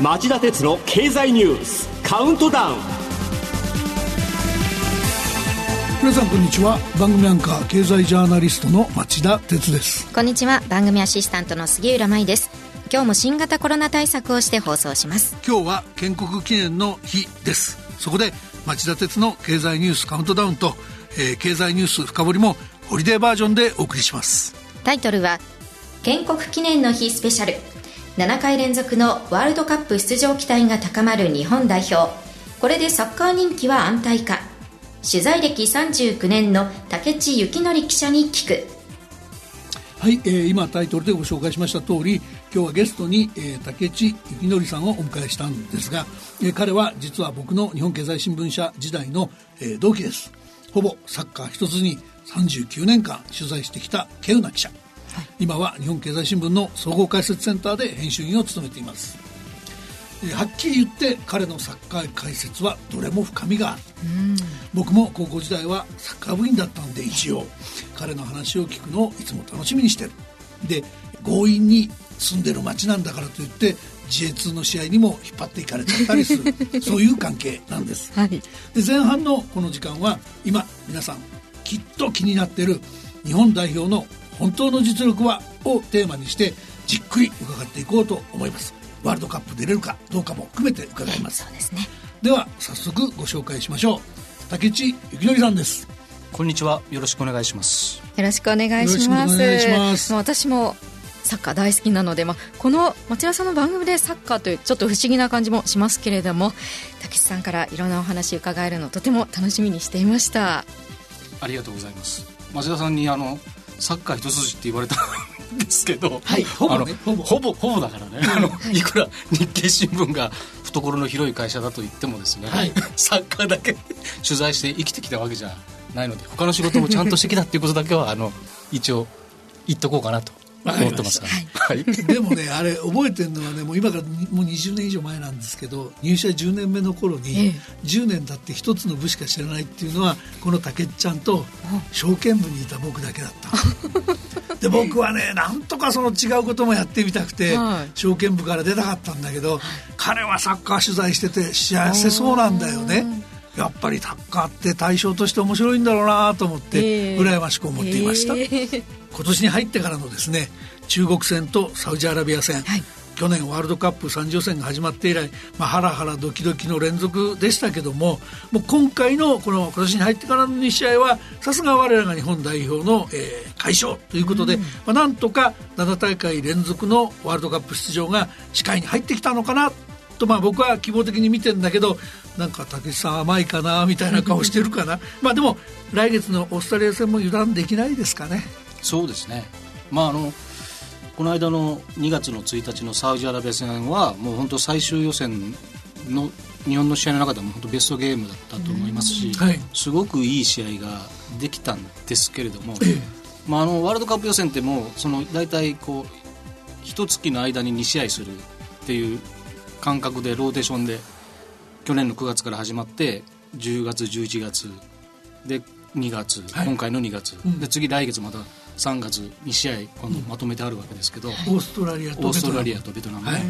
町田鉄の経済ニュースカウントダウン。皆さんこんにちは。番組アンカー経済ジャーナリストの町田鉄です。こんにちは。番組アシスタントの杉浦舞です。今日も新型コロナ対策をして放送します。今日は建国記念の日です。そこで町田鉄の経済ニュースカウントダウンと、えー、経済ニュース深掘りもホリデーバージョンでお送りします。タイトルは建国記念の日スペシャル。7回連続のワールドカップ出場期待が高まる日本代表。これでサッカー人気は安泰か。取材歴39年の竹地幸則記者に聞く。はい、えー、今タイトルでご紹介しました通り今日はゲストに、えー、竹地幸則さんをお迎えしたんですが、えー、彼は実は僕の日本経済新聞社時代の、えー、同期ですほぼサッカー一つに39年間取材してきた稀有な記者。今は日本経済新聞の総合解説センターで編集員を務めています。はっきり言って彼のサッカー解説はどれも深みがある。僕も高校時代はサッカー部員だったんで一応。彼の話を聞くのをいつも楽しみにしてるで強引に住んでる町なんだからといって自衛 a の試合にも引っ張っていかれちゃったりする。そういう関係なんです、はい、で前半のこの時間は今皆さんきっと気になってる日本代表の本当の実力はをテーマにしてじっくり伺っていこうと思います。ワールドカップ出れるかどうかも含めて伺います、そうですね。では早速ご紹介しましょう。竹内幸則さんですこんにちは。よろしくお願いします。よろしくお願いします。私もサッカー大好きなので、まあ、この町田さんの番組でサッカーというちょっと不思議な感じもしますけれども竹内さんからいろんなお話伺えるのとても楽しみにしていました。ありがとうございます。町田さんにあのサッカー一筋って言われたんですけど、はい、ほぼ、ね、ほぼほぼほぼだからね、あのいくら日経新聞が懐の広い会社だと言ってもですね、はい、サッカーだけ 取材して生きてきたわけじゃないので他の仕事もちゃんとしてきたっていうことだけはあの 一応言っとこうかなと思ってますはい、でもねあれ覚えてるのはねもう今からもう20年以上前なんですけど入社10年目の頃に、ええ、10年経って一つの部しか知らないっていうのはこの竹ちゃんと証券部にいた僕だけだった。で僕はねなんとかその違うこともやってみたくて、はい、証券部から出たかったんだけど、彼はサッカー取材してて幸せそうなんだよねやっぱりサッカーって対象として面白いんだろうなと思って、羨ましく思っていました、えー、今年に入ってからのですね中国戦とサウジアラビア戦、はい、去年ワールドカップ3次戦が始まって以来、まあ、ハラハラドキドキの連続でしたけどももう今回のこの今年に入ってからの2試合はさすが我らが日本代表の、えー、快勝ということで、うん、まあ、なんとか7大会連続のワールドカップ出場が視界に入ってきたのかなとまあ僕は希望的に見てんだけどなんか武さん甘いかなみたいな顔してるかな。まあでも来月のオーストラリア戦も油断できないですかね。そうですね。まああのこの間の2月の1日のサウジアラビア戦はもう本当最終予選の日本の試合の中でも本当ベストゲームだったと思いますし、はい、すごくいい試合ができたんですけれども、まあ、あのワールドカップ予選ってもうその大体こう一月の間に2試合するっていう感覚でローテーションで去年の9月から始まって10月11月で2月、はい、今回の2月、うん、で次来月また3月2試合今度まとめてあるわけですけど、うん、オーストラリアとオーストラリアとベトナム、はい、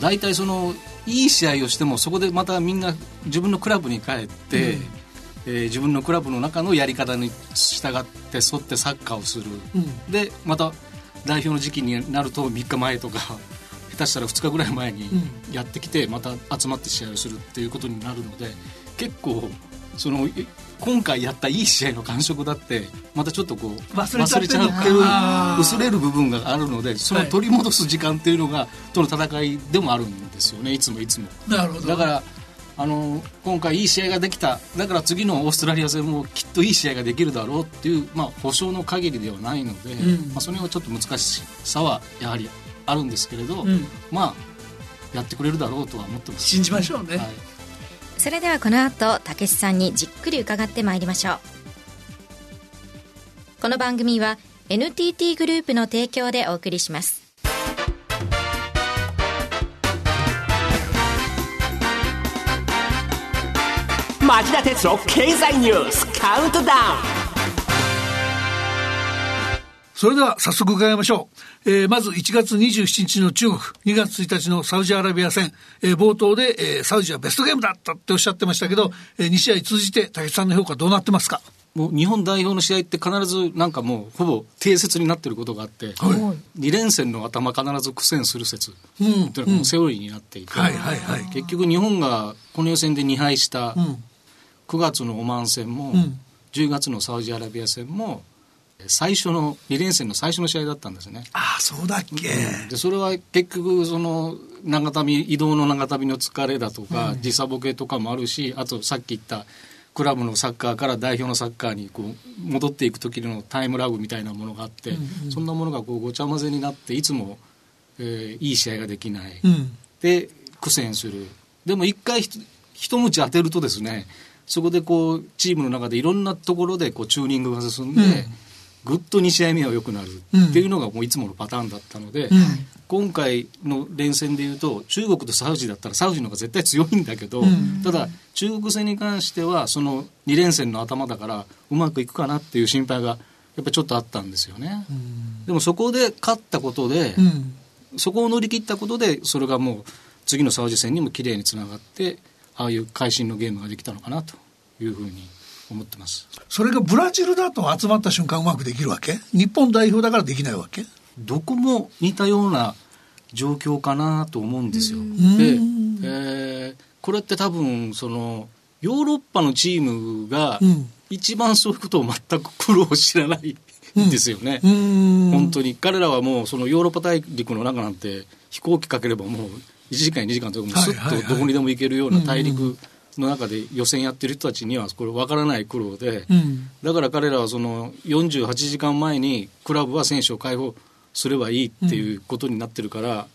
大体そのいい試合をしてもそこでまたみんな自分のクラブに帰って、うん、えー、自分のクラブの中のやり方に従って沿ってサッカーをする、うん、でまた代表の時期になると3日前とか下手したら2日ぐらい前にやってきてまた集まって試合をするっていうことになるので結構その今回やったいい試合の感触だってまたちょっとこう忘れちゃってる薄れる部分があるのでその取り戻す時間っていうのがとの戦いでもあるんですよねいつもいつも。なるほど。だからあの今回いい試合ができた。だから次のオーストラリア戦もきっといい試合ができるだろうっていう、まあ、保証の限りではないので、うん、まあ、それはちょっと難しさはやはりあるんですけれど、うん、まあやってくれるだろうとは思ってます、信じましょうね、はい。それではこの後たけしさんにじっくり伺ってまいりましょう。この番組は NTT グループの提供でお送りします。町田哲郎経済ニュースカウントダウンそれでは早速伺いましょう。えー、まず1月27日の中国、2月1日のサウジアラビア戦、えー、冒頭で、えー、サウジはベストゲームだったっておっしゃってましたけど、えー、2試合通じて竹内さんの評価どうなってますか？もう日本代表の試合って必ずなんかもうほぼ定説になってることがあって、はい、2連戦の頭必ず苦戦する説っていうのがセオリーになっていて、結局日本がこの予選で2敗した9月のオマーン戦も、うん、10月のサウジアラビア戦も最初の2連戦の最初の試合だったんですね。ああそうだっけ、うん、でそれは結局その長旅移動の長旅の疲れだとか、うん、時差ボケとかもあるしあとさっき言ったクラブのサッカーから代表のサッカーにこう戻っていく時のタイムラグみたいなものがあって、うんうん、そんなものがこうごちゃ混ぜになっていつも、えー、いい試合ができない、うん、で苦戦する。でも一回一鞭当てるとですねそこでこうチームの中でいろんなところでこうチューニングが進んで、うんぐっと2試合目は良くなる。っていうのがもういつものパターンだったので、うん、今回の連戦でいうと中国とサウジだったらサウジの方が絶対強いんだけど、うん、ただ中国戦に関してはその2連戦の頭だからうまくいくかなっていう心配がやっぱちょっとあったんですよね。うん、でもそこで勝ったことで、そこを乗り切ったことでそれがもう次のサウジ戦にも綺麗につながってああいう会心のゲームができたのかなというふうに思ってます。それがブラジルだと集まった瞬間うまくできるわけ？日本代表だからできないわけ？どこも似たような状況かなと思うんですよ。で、えー、これって多分そのヨーロッパのチームが一番そういうことを全く苦労知らないんですよね、うん、本当に。彼らはもうそのヨーロッパ大陸の中なんて飛行機かければもう1時間2時間とかもうすっとどこにでも行けるような大陸の中で予選やってる人たちにはこれ分からない苦労で、うん、だから彼らはその48時間前にクラブは選手を解放すればいいっていうことになってるから、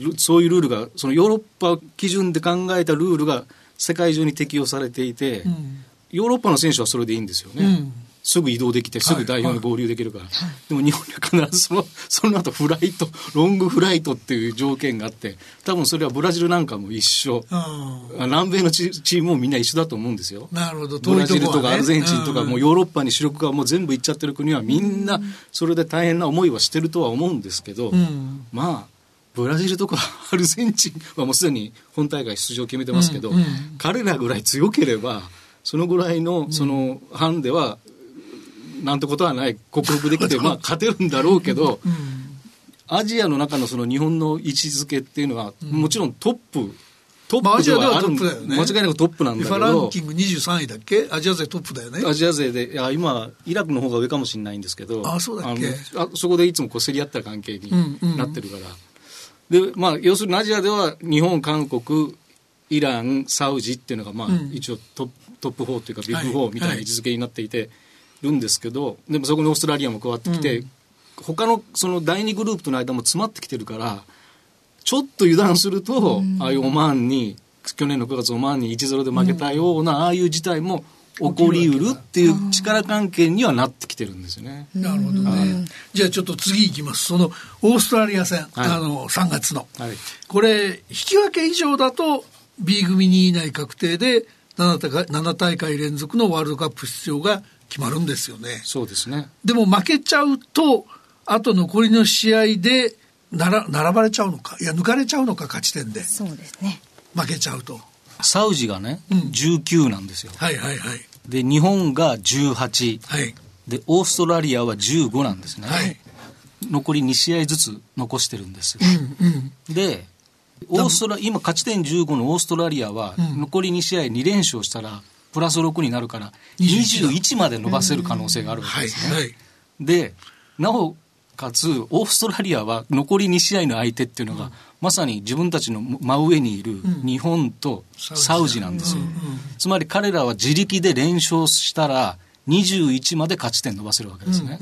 うん、そういうルールがそのヨーロッパ基準で考えたルールが世界中に適用されていて、うん、ヨーロッパの選手はそれでいいんですよね。すぐ移動できてすぐ代表に合流できるから、はい。はい、でも日本には必ずそのその後フライトロングフライトっていう条件があって多分それはブラジルなんかも一緒。南米のチームもみんな一緒だと思うんですよ。なるほど。ブラジルとかアルゼンチンとか、もうヨーロッパに主力がもう全部行っちゃってる国はみんなそれで大変な思いはしてるとは思うんですけど、うん、まあブラジルとかアルゼンチンはもうすでに本大会出場決めてますけど、うん。うん、彼らぐらい強ければそのぐらいのそのハンデはなんてことはない。克服できて、まあ、勝てるんだろうけど、うん、アジアの中のその日本の位置づけっていうのは、うん、もちろんトップトップではある、ね、間違いなくトップなんだけどランキング23位だっけ？アジア勢トップだよね。アジア勢でいや今イラクの方が上かもしれないんですけどあそうだっけ？あそこでいつもこう競り合った関係になってるから、うんうん、でまあ要するにアジアでは日本韓国イランサウジっていうのがまあ、一応トトップ4というかビッグ4みたいな位置づけになっていて、はいはいるんですけどでもそこにオーストラリアも加わってきて、うん、他のその第2グループとの間も詰まってきてるからちょっと油断すると、うん、ああいうオマーンに去年の9月オマーンに1-0で負けたような、うん、ああいう事態も起こりうるっていう力関係にはなってきてるんですよね。なるほどね。じゃあちょっと次いきます。そのオーストラリア戦、はい、あの3月の、はい、これ引き分け以上だと B 組に以内確定で7大会 ,7 大会連続のワールドカップ出場が決まるんですよね。そうですね。でも負けちゃうと、あと残りの試合でなら並ばれちゃうのか、いや、抜かれちゃうのか、勝ち点で。そうですね。負けちゃうと。サウジがね、うん、19なんですよ。はいはいはい。で、日本が18。はい。で、オーストラリアは15なんですね。はい。残り2試合ずつ残してるんです。うんうん、で、オーストラ今勝ち点15のオーストラリアは残り2試合2連勝したらプラス6になるから21まで伸ばせる可能性があるわけですね。はいはい、でなおかつオーストラリアは残り2試合の相手っていうのが、うん、まさに自分たちの真上にいる日本とサウジなんですよ、うんうん、つまり彼らは自力で連勝したら21まで勝ち点伸ばせるわけですね、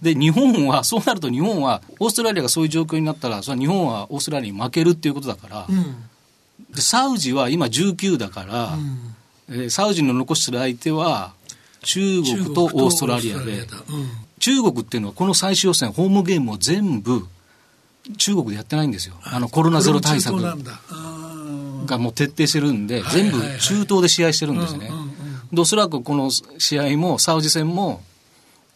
で日本はそうなると日本はオーストラリアがそういう状況になったらそれは日本はオーストラリアに負けるっていうことだから、でサウジは今19だから、えー、サウジの残してる相手は中国とオーストラリアで、うん、中国っていうのはこの最終予選ホームゲームを全部中国でやってないんですよ。あのコロナゼロ対策がもう徹底してるんで、全部中東で試合してるんですね。で、おそらくこの試合も、サウジ戦も、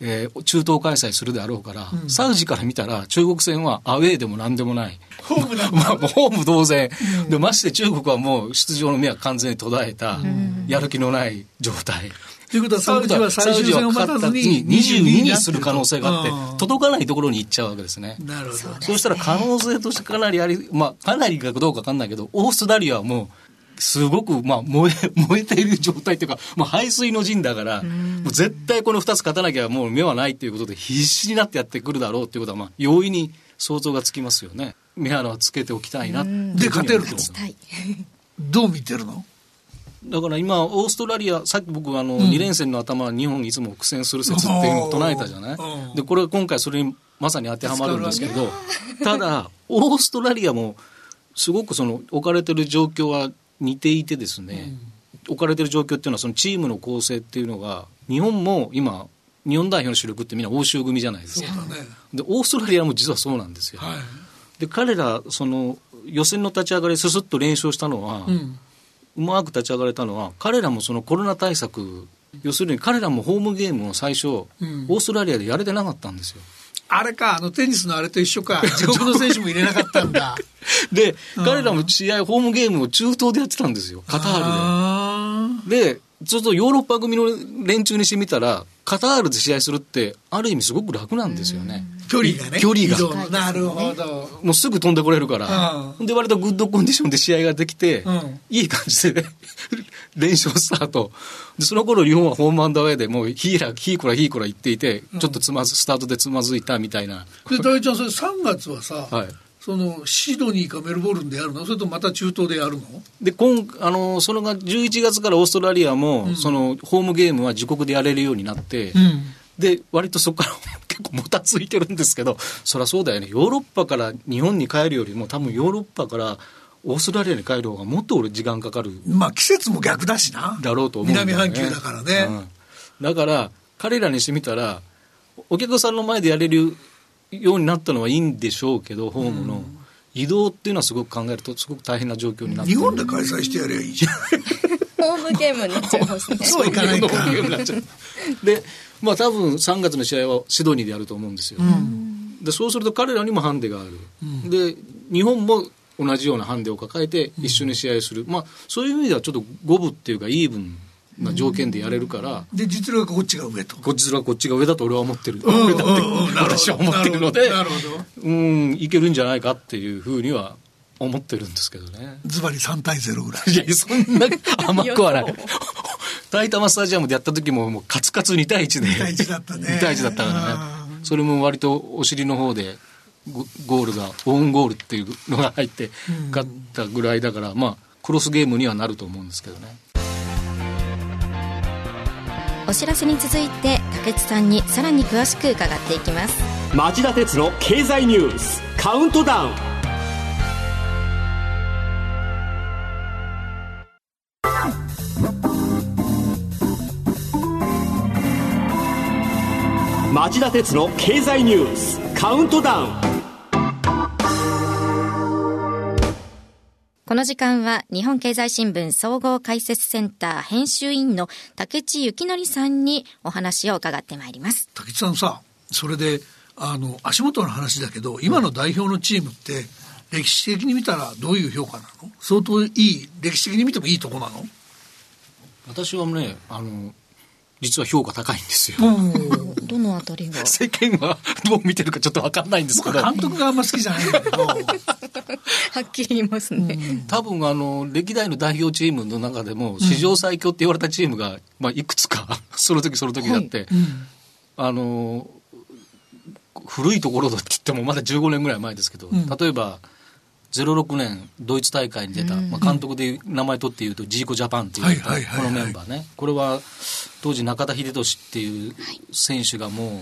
えー、中東開催するであろうから、うん、サウジから見たら中国戦はアウェーでも何でもない。ホームだ、まあ、ホーム同然、うん、で。まして中国はもう出場の目は完全に途絶えた、やる気のない状態。ということはサウジは最終戦を待たずに22にする可能性があって、届かないところに行っちゃうわけですね。なるほど。そうしたら可能性としてかなりあり、まあ、かなりかどうかわかんないけど、オーストラリアはもう、すごく、まあ、燃え、燃えている状態というか、もう排水の陣だから、もう絶対この2つ勝たなきゃもう目はないということで、必死になってやってくるだろうということは、まあ、容易に想像がつきますよね。目鼻はつけておきたいなで、勝てると。どう見てるの？だから今、オーストラリア、さっき僕、あの、うん、2連戦の頭、日本いつも苦戦する説っていうのを唱えたじゃない？で、これは今回それにまさに当てはまるんですけど、ただ、オーストラリアも、すごくその置かれてる状況は似ていてですね、うん、置かれてる状況っていうのはそのチームの構成っていうのが日本も今日本代表の主力ってみんな欧州組じゃないですか、ね、でオーストラリアも実はそうなんですよ、はい、で彼らその予選の立ち上がりすすっと連勝したのは、うん、うまく立ち上がれたのは彼らもそのコロナ対策要するに彼らもホームゲームを最初、うん、オーストラリアでやれてなかったんですよあれか、あのテニスのあれと一緒か、自国の選手も入れなかったんだ。で、彼らも試合、ホームゲームを中東でやってたんですよ、カタールで。で、ちょっとヨーロッパ組の連中にしてみたら、カタールで試合するって、ある意味すごく楽なんですよね。距離がね。距離が。なるほど。もうすぐ飛んでこれるから。で、割とグッドコンディションで試合ができて、うん、いい感じで 連勝スタート。で、その頃日本はホームアンダーウェイでもうヒーラ、ヒーコラヒーコラ言っていて、ちょっとつまず、スタートでつまずいたみたいな。で、大ちゃん、それ3月はさ、はい。そのシドニーかメルボルンでやるの？それとまた中東でやるの？で今あのそのが11月からオーストラリアも、うん、そのホームゲームは自国でやれるようになって、うん、で割とそこから 結構もたついてるんですけどそりゃそうだよね。ヨーロッパから日本に帰るよりも多分ヨーロッパからオーストラリアに帰る方がもっと俺時間かかる。まあ季節も逆だしな。だろうと思う、ね、南半球だからね、うん、だから彼らにしてみたらお客さんの前でやれるようになったのはいいんでしょうけどホームの。うん。移動っていうのはすごく考えるとすごく大変な状況になって日本で開催してやればいいじゃん ホームゲームになっちゃいますねそういかないか。でまあ多分3月の試合はシドニーでやると思うんですよ、うん、でそうすると彼らにもハンデがある、うん、で日本も同じようなハンデを抱えて一緒に試合する、うん、まあそういう意味ではちょっと五分っていうかイーブンな条件でやれるから、で実力はこっちが上と。こっちはこっちが上だと俺は思ってる。上だって私は思ってるのでなるほど。うんいけるんじゃないかっていうふうには思ってるんですけどね。ズバリ3対0ぐらい。いやそんな甘くはない。埼玉スタジアムでやった時ももうカツカツ2対1で2対1だったね。2対1だったからね。それも割とお尻の方でゴールがオウンゴールっていうのが入って勝ったぐらいだから、まあクロスゲームにはなると思うんですけどね。お知らせに続いて竹内さんにさらに詳しく伺っていきます。町田鉄の経済ニュースカウントダウン町田鉄の経済ニュースカウントダウンこの時間は日本経済新聞総合解説センター編集員の竹地幸則さんにお話を伺ってまいります。竹地さんさ、それで、あの、足元の話だけど、今の代表のチームって、歴史的に見たらどういう評価なの？相当いい、歴史的に見てもいいとこなの？私はね、あの、実は評価高いんですよ。どのあたりが？世間はどう見てるかちょっと分かんないんですけど。監督があんま好きじゃないんだけど。はっきり言いますね。多分あの、歴代の代表チームの中でも、史上最強って言われたチームが、まあ、いくつか、その時その時だって、はい。あの、古いところだって言ってもまだ15年ぐらい前ですけど、うん、例えば、06年ドイツ大会に出た、まあ、監督で名前取って言うとジーコジャパンっていうこのメンバーね。これは当時中田英寿っていう選手がもう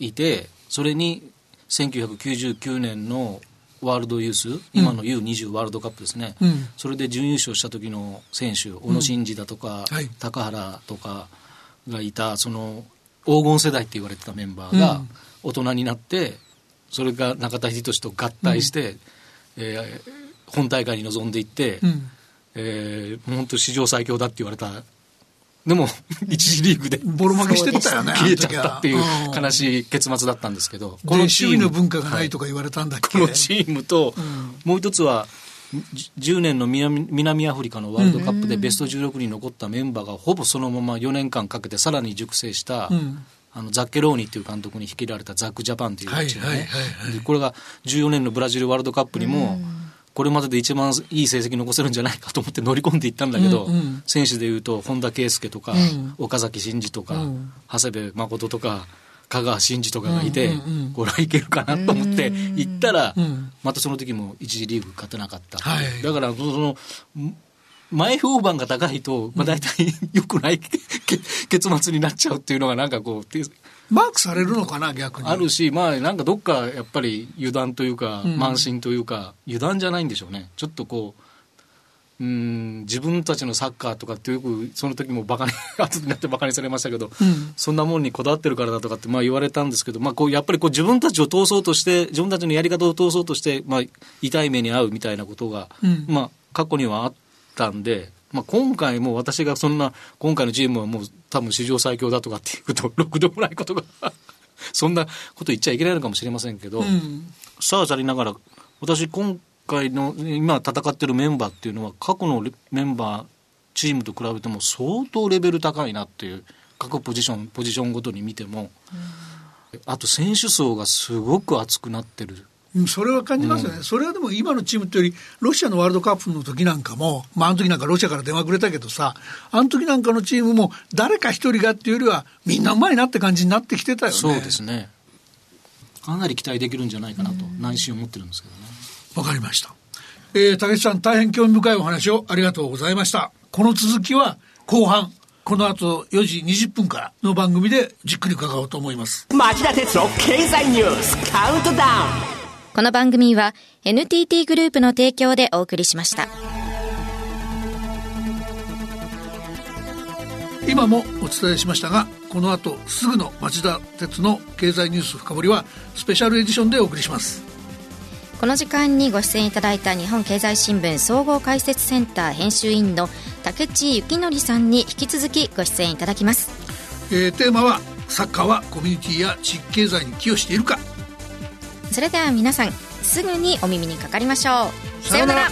いてそれに1999年のワールドユース、今の U20 ワールドカップですね、うん、それで準優勝した時の選手小野伸二だとか、うんはい、高原とかがいたその黄金世代って言われてたメンバーが大人になってそれが中田英寿と合体して、うん。えー、本大会に臨んでいって、うん、えー、本当史上最強だって言われたでも 一次リーグでボロ負けしてたよね 消えちゃったっていう悲しい結末だったんですけどこのチームの文化がないとか言われたんだっけ、はい、このチームと、うん、もう一つは10年の南南アフリカのワールドカップでベスト16に残ったメンバーがほぼそのまま4年間かけてさらに熟成した、うん、あのザッケローニっていう監督に率いられたザック・ジャパンというチームね、これが14年のブラジルワールドカップにも、これまでで一番いい成績残せるんじゃないかと思って乗り込んでいったんだけど、うんうん、選手でいうと本田圭佑とか、うん、岡崎慎司とか、うん、長谷部誠とか香川真司とかがいて、うんうんうん、これはいけるかなと思って行ったら、うん、またその時も一次リーグ勝てなかった、はい、だからその前評判が高いと、まあ、大体よくない結末になっちゃうっていうのがなんかこうマークされるのかな逆に。あるしまあなんかどっかやっぱり油断というか、慢心というか油断じゃないんでしょうね。ちょっとこううん自分たちのサッカーとかってよくその時もバカに 後になってバカにされましたけど、うん、そんなもんにこだわってるからだとかってまあ言われたんですけど、まあ、こうやっぱりこう自分たちを通そうとして自分たちのやり方を通そうとして、まあ、痛い目に遭うみたいなことが、うん、まあ、過去にはあったんで、まあ、今回も私がそんな今回のチームはもう多分史上最強だとかっていうと ろくでもないことが そんなこと言っちゃいけないのかもしれませんけど、うん、さあさりながら私今回の今戦ってるメンバーっていうのは過去のメンバーチームと比べても相当レベル高いなっていう各ポジションポジションごとに見ても、あと選手層がすごく厚くなってるそれは感じますよね、うん、それはでも今のチームというより、ロシアのワールドカップの時なんかも、まあ、あの時なんかロシアから電話くれたけどさ、あの時なんかのチームも、誰か一人がっていうよりは、みんなうまいなって感じになってきてたよね。そうですね。かなり期待できるんじゃないかなと、内心思ってるんですけどね。わかりました。えー、竹内さん、大変興味深いお話をありがとうございました。この続きは後半、この後4時20分からの番組でじっくり伺おうと思います。町田鉄道経済ニュースカウントダウン。この番組は NTT グループの提供でお送りしました。今もお伝えしましたがこの後すぐの町田鉄の経済ニュース深掘りはスペシャルエディションでお送りします。この時間にご出演いただいた日本経済新聞総合解説センター編集員の竹地幸則さんに引き続きご出演いただきます、えー、テーマはサッカーはコミュニティや地域経済に寄与しているかそれでは皆さんすぐにお耳にかかりましょう。さようなら